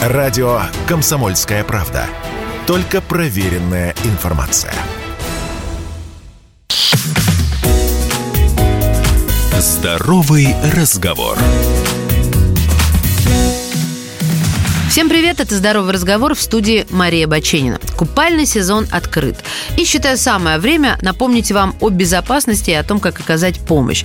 Радио «Комсомольская правда». Только проверенная информация. Здоровый разговор. Всем привет, это «Здоровый разговор» в студии Мария Баченина. Купальный сезон открыт. И считаю самое время напомнить вам о безопасности и о том, как оказать помощь.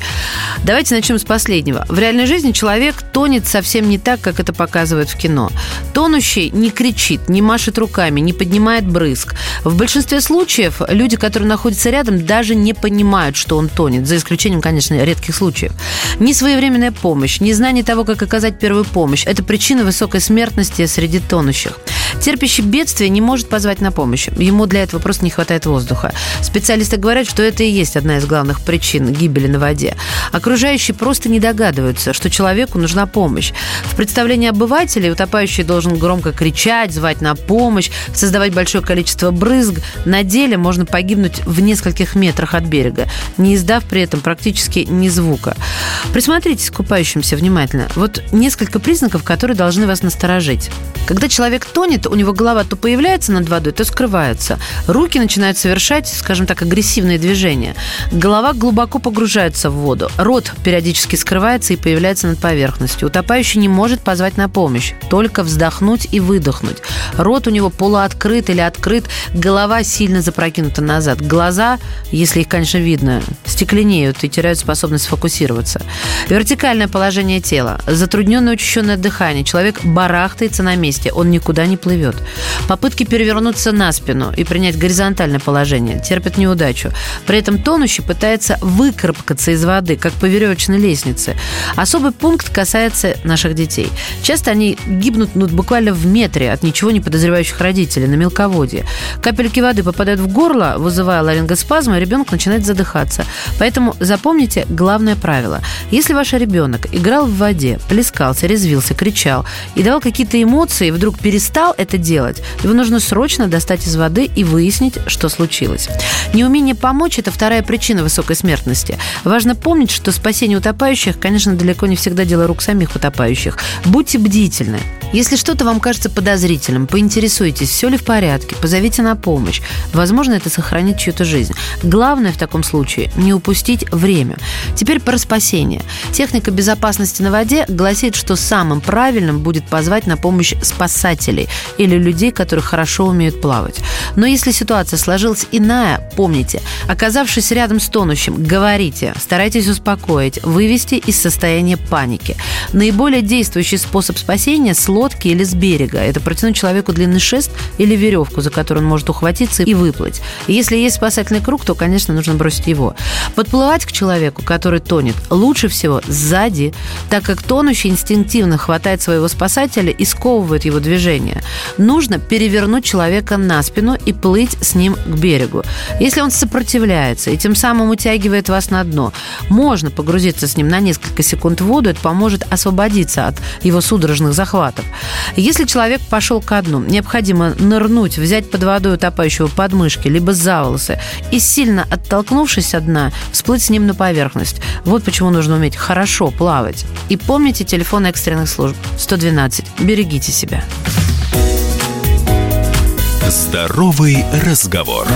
Давайте начнем с последнего. В реальной жизни человек тонет совсем не так, как это показывают в кино. Тонущий не кричит, не машет руками, не поднимает брызг. В большинстве случаев люди, которые находятся рядом, даже не понимают, что он тонет, за исключением, конечно, редких случаев. Несвоевременная помощь, незнание того, как оказать первую помощь – это причина высокой смертности среди тонущих. Терпящий бедствие не может позвать на помощь. Ему для этого просто не хватает воздуха. Специалисты говорят, что это и есть одна из главных причин гибели на воде. Окружающие просто не догадываются, что человеку нужна помощь. В представлении обывателей утопающий должен громко кричать, звать на помощь, создавать большое количество брызг. На деле можно погибнуть в нескольких метрах от берега, не издав при этом практически ни звука. Присмотритесь к купающимся внимательно. Вот несколько признаков, которые должны вас насторожить. Когда человек тонет, у него голова то появляется над водой, то скрывается. Руки начинают совершать, скажем так, агрессивные движения. Голова глубоко погружается в воду. Рот периодически скрывается и появляется над поверхностью. Утопающий не может позвать на помощь, только вздохнуть и выдохнуть. Рот у него полуоткрыт или открыт, голова сильно запрокинута назад. Глаза, если их, конечно, видно, стекленеют и теряют способность фокусироваться. Вертикальное положение тела, затрудненное учащенное дыхание. Человек барахтается на месте, он никуда не плывет. Попытки перевернуться на спину и принять горизонтальное положение терпят неудачу. При этом тонущий пытается выкарабкаться из воды, как по веревочной лестнице. Особый пункт касается наших детей. Часто они гибнут ну, буквально в метре от ничего не подозревающих родителей на мелководье. Капельки воды попадают в горло, вызывая ларингоспазм, и ребенок начинает задыхаться. Поэтому запомните главное правило. Если ваш ребенок играл в воде, плескался, резвился, кричал и давал какие-то эмоции, и вдруг перестал это делать, его нужно срочно достать из воды и выяснить, что случилось. Неумение помочь – это вторая причина высокой смертности. Важно помнить, что спасение утопающих, конечно, далеко не всегда дело рук самих утопающих. Будьте бдительны. Если что-то вам кажется подозрительным, поинтересуйтесь, все ли в порядке, позовите на помощь. Возможно, это сохранит чью-то жизнь. Главное в таком случае – не упустить время. Теперь про спасение. Техника безопасности на воде гласит, что самым правильным будет позвать на помощь спасателей или людей, которые хорошо умеют плавать. Но если ситуация сложилась иная, помните, оказавшись рядом с тонущим, говорите, старайтесь успокоить, вывести из состояния паники. Наиболее действующий способ спасения – с лодки или с берега. Это протянуть человеку длинный шест или веревку, за которую он может ухватиться и выплыть. Если есть спасательный круг, то, конечно, нужно бросить его. Подплывать к человеку, который тонет, лучше всего сзади, так как тонущий инстинктивно хватает своего спасателя и сковывает его движение. Нужно перевернуть человека на спину и плыть с ним к берегу. Если он сопротивляется и тем самым утягивает вас на дно, можно погрузиться с ним на несколько секунд в воду, это поможет освободиться от его судорожных захватов. Если человек пошел ко дну, необходимо нырнуть, взять под водой утопающего подмышки, либо за волосы и сильно оттолкнувшись от дна, всплыть с ним на поверхность. Вот почему нужно уметь хорошо плавать. И помните телефон экстренных служб 112. Берегите себя. Здоровый разговор.